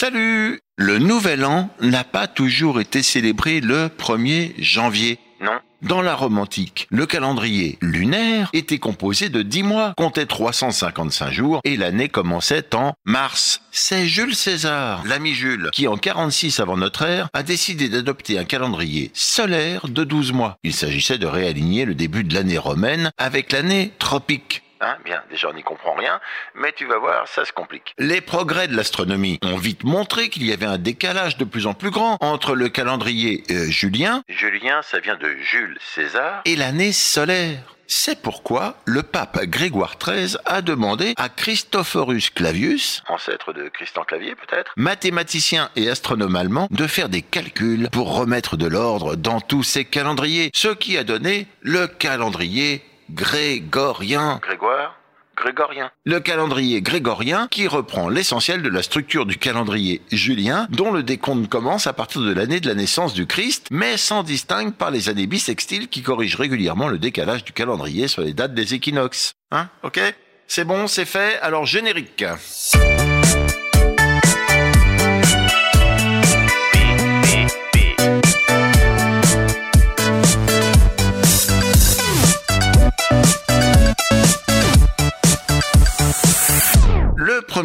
Salut Le nouvel an n'a pas toujours été célébré le 1er janvier. Non. Dans la Rome antique, le calendrier lunaire était composé de 10 mois, comptait 355 jours et l'année commençait en mars. C'est Jules César, l'ami Jules, qui en 46 avant notre ère a décidé d'adopter un calendrier solaire de 12 mois. Il s'agissait de réaligner le début de l'année romaine avec l'année tropique. Hein, bien, déjà on n'y comprend rien, mais tu vas voir, ça se complique. Les progrès de l'astronomie ont vite montré qu'il y avait un décalage de plus en plus grand entre le calendrier euh, julien, julien ça vient de Jules César, et l'année solaire. C'est pourquoi le pape Grégoire XIII a demandé à Christophorus Clavius, ancêtre de Christian Clavier peut-être, mathématicien et astronome allemand, de faire des calculs pour remettre de l'ordre dans tous ces calendriers, ce qui a donné le calendrier grégorien. Grégoire? Grégorien. Le calendrier grégorien qui reprend l'essentiel de la structure du calendrier julien dont le décompte commence à partir de l'année de la naissance du Christ mais s'en distingue par les années bissextiles qui corrigent régulièrement le décalage du calendrier sur les dates des équinoxes. Hein Ok? C'est bon, c'est fait, alors générique.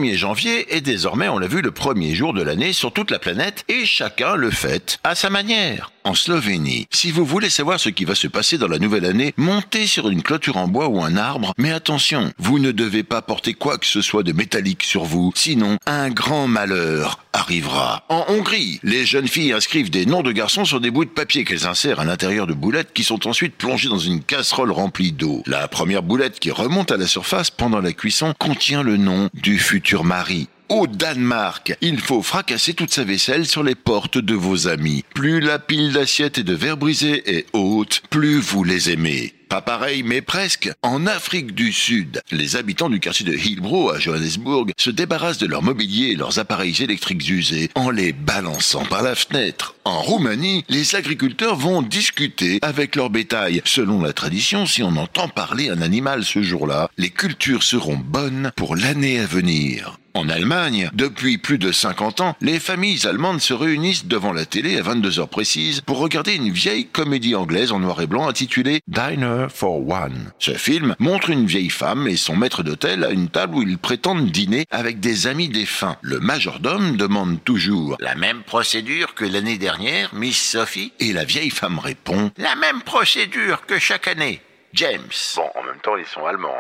1er janvier désormais, on l'a vu, le premier jour de l'année sur toute la planète et chacun le fête à sa manière. En Slovénie, si vous voulez savoir ce qui va se passer dans la nouvelle année, montez sur une clôture en bois ou un arbre, mais attention, vous ne devez pas porter quoi que ce soit de métallique sur vous, sinon un grand malheur arrivera. En Hongrie, les jeunes filles inscrivent des noms de garçons sur des bouts de papier qu'elles insèrent à l'intérieur de boulettes qui sont ensuite plongées dans une casserole remplie d'eau. La première boulette qui remonte à la surface pendant la cuisson contient le nom du futur mari. Au Danemark, il faut fracasser toute sa vaisselle sur les portes de vos amis. Plus la pile d'assiettes et de verres brisés est haute, plus vous les aimez. Pas pareil, mais presque. En Afrique du Sud, les habitants du quartier de Hillbrow à Johannesburg se débarrassent de leur mobilier et leurs appareils électriques usés en les balançant par la fenêtre. En Roumanie, les agriculteurs vont discuter avec leur bétail. Selon la tradition, si on entend parler un animal ce jour-là, les cultures seront bonnes pour l'année à venir. En Allemagne, depuis plus de 50 ans, les familles allemandes se réunissent devant la télé à 22 heures précises pour regarder une vieille comédie anglaise en noir et blanc intitulée Diner for One. Ce film montre une vieille femme et son maître d'hôtel à une table où ils prétendent dîner avec des amis défunts. Le majordome demande toujours la même procédure que l'année dernière, Miss Sophie, et la vieille femme répond la même procédure que chaque année, James. Bon, en même temps, ils sont allemands,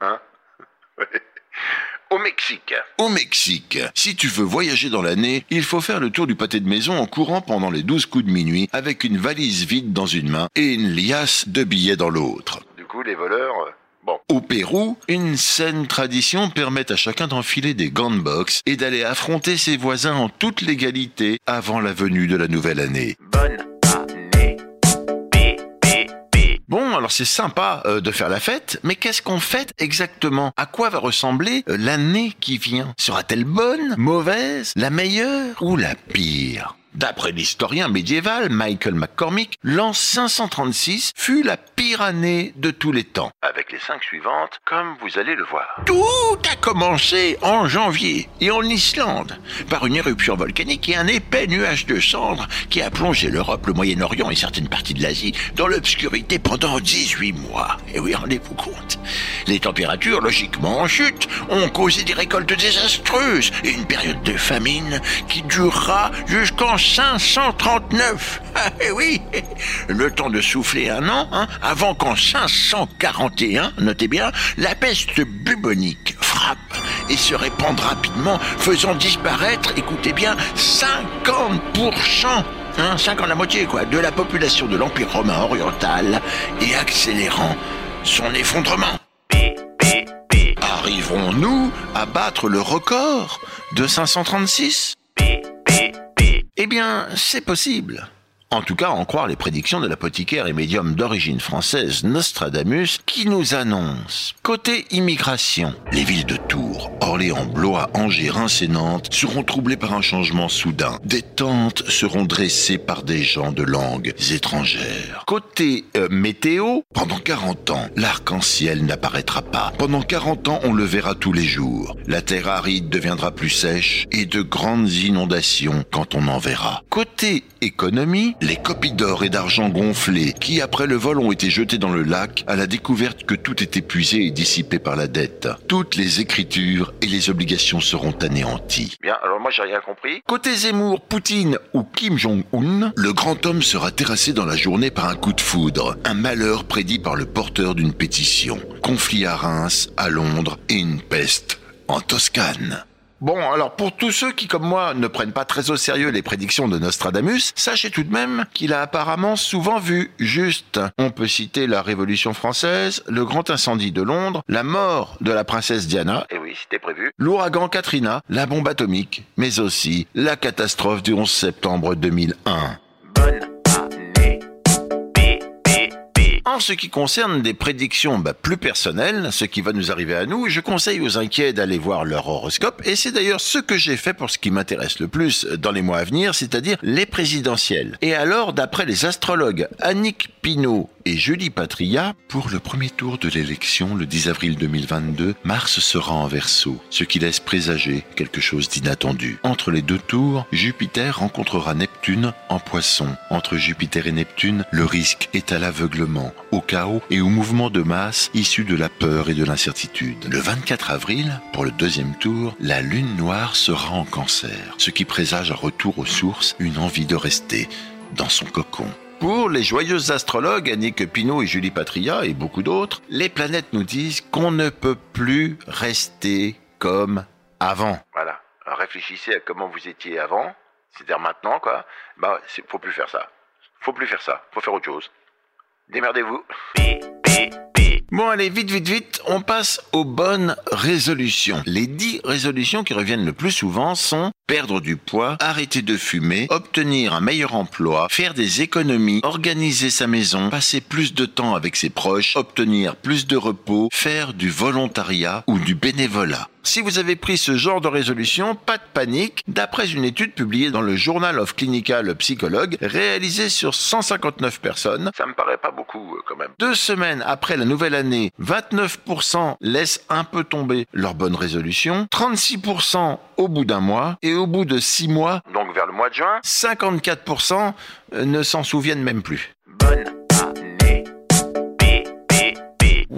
hein, hein? au Mexique. Au Mexique, si tu veux voyager dans l'année, il faut faire le tour du pâté de maison en courant pendant les 12 coups de minuit avec une valise vide dans une main et une liasse de billets dans l'autre. Du coup, les voleurs... Euh, bon. Au Pérou, une saine tradition permet à chacun d'enfiler des gants de boxe et d'aller affronter ses voisins en toute légalité avant la venue de la nouvelle année. Bonne alors c'est sympa euh, de faire la fête, mais qu'est-ce qu'on fête exactement? À quoi va ressembler euh, l'année qui vient? Sera-t-elle bonne, mauvaise, la meilleure ou la pire? D'après l'historien médiéval Michael McCormick, l'an 536 fut la pire année de tous les temps. Avec les cinq suivantes, comme vous allez le voir. Tout a commencé en janvier et en Islande par une éruption volcanique et un épais nuage de cendres qui a plongé l'Europe, le Moyen-Orient et certaines parties de l'Asie dans l'obscurité pendant 18 mois. Et oui, rendez-vous compte. Les températures, logiquement en chute, ont causé des récoltes désastreuses et une période de famine qui durera jusqu'en 539. Ah, eh oui, le temps de souffler un an, hein, avant qu'en 541, notez bien, la peste bubonique frappe et se répande rapidement, faisant disparaître, écoutez bien, 50%. Hein, 50 la moitié quoi, de la population de l'Empire romain oriental et accélérant son effondrement. Arriverons-nous à battre le record de 536 eh bien, c'est possible. En tout cas, en croire les prédictions de l'apothicaire et médium d'origine française Nostradamus qui nous annonce Côté immigration, les villes de Tours, Orléans, Blois, Angers, Reims et Nantes seront troublées par un changement soudain. Des tentes seront dressées par des gens de langues étrangères. Côté euh, météo, pendant 40 ans, l'arc-en-ciel n'apparaîtra pas. Pendant 40 ans, on le verra tous les jours. La terre aride deviendra plus sèche et de grandes inondations quand on en verra. Côté économie, les copies d'or et d'argent gonflées qui, après le vol, ont été jetées dans le lac à la découverte que tout est épuisé et dissipé par la dette. Toutes les écritures et les obligations seront anéanties. Bien, alors moi j'ai rien compris. Côté Zemmour, Poutine ou Kim Jong-un, le grand homme sera terrassé dans la journée par un coup de foudre, un malheur prédit par le porteur d'une pétition. Conflit à Reims, à Londres et une peste en Toscane. Bon, alors pour tous ceux qui, comme moi, ne prennent pas très au sérieux les prédictions de Nostradamus, sachez tout de même qu'il a apparemment souvent vu juste. On peut citer la Révolution française, le grand incendie de Londres, la mort de la princesse Diana, et oui, c'était prévu, l'ouragan Katrina, la bombe atomique, mais aussi la catastrophe du 11 septembre 2001. En ce qui concerne des prédictions bah, plus personnelles, ce qui va nous arriver à nous, je conseille aux inquiets d'aller voir leur horoscope, et c'est d'ailleurs ce que j'ai fait pour ce qui m'intéresse le plus dans les mois à venir, c'est-à-dire les présidentielles. Et alors, d'après les astrologues Annick Pinault et Julie Patria, pour le premier tour de l'élection le 10 avril 2022, Mars sera en verso, ce qui laisse présager quelque chose d'inattendu. Entre les deux tours, Jupiter rencontrera Neptune en poisson. Entre Jupiter et Neptune, le risque est à l'aveuglement, au chaos et au mouvement de masse issu de la peur et de l'incertitude. Le 24 avril, pour le deuxième tour, la lune noire sera en cancer, ce qui présage un retour aux sources, une envie de rester dans son cocon. Pour les joyeuses astrologues Annick Pinault et Julie Patria et beaucoup d'autres, les planètes nous disent qu'on ne peut plus rester comme avant. Voilà. réfléchissez à comment vous étiez avant, c'est-à-dire maintenant, quoi. Bah, faut plus faire ça. Faut plus faire ça. Faut faire autre chose. Démerdez-vous. Bon allez, vite, vite, vite, on passe aux bonnes résolutions. Les dix résolutions qui reviennent le plus souvent sont perdre du poids, arrêter de fumer, obtenir un meilleur emploi, faire des économies, organiser sa maison, passer plus de temps avec ses proches, obtenir plus de repos, faire du volontariat ou du bénévolat. Si vous avez pris ce genre de résolution, pas de panique. D'après une étude publiée dans le Journal of Clinical Psychologue, réalisée sur 159 personnes, ça me paraît pas beaucoup euh, quand même. Deux semaines après la nouvelle année, 29% laissent un peu tomber leur bonne résolution, 36% au bout d'un mois et au bout de six mois, donc vers le mois de juin, 54% euh, ne s'en souviennent même plus.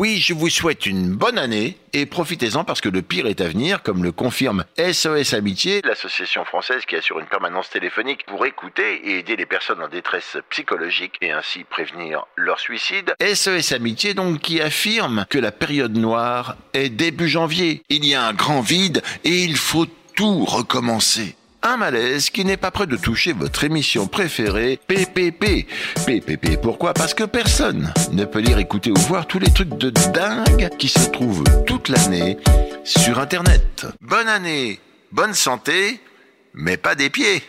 Oui, je vous souhaite une bonne année et profitez-en parce que le pire est à venir, comme le confirme SOS Amitié, l'association française qui assure une permanence téléphonique pour écouter et aider les personnes en détresse psychologique et ainsi prévenir leur suicide. SOS Amitié donc qui affirme que la période noire est début janvier. Il y a un grand vide et il faut tout recommencer. Un malaise qui n'est pas prêt de toucher votre émission préférée, PPP. PPP, pourquoi? Parce que personne ne peut lire, écouter ou voir tous les trucs de dingue qui se trouvent toute l'année sur Internet. Bonne année, bonne santé, mais pas des pieds.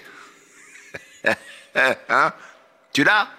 hein? Tu l'as?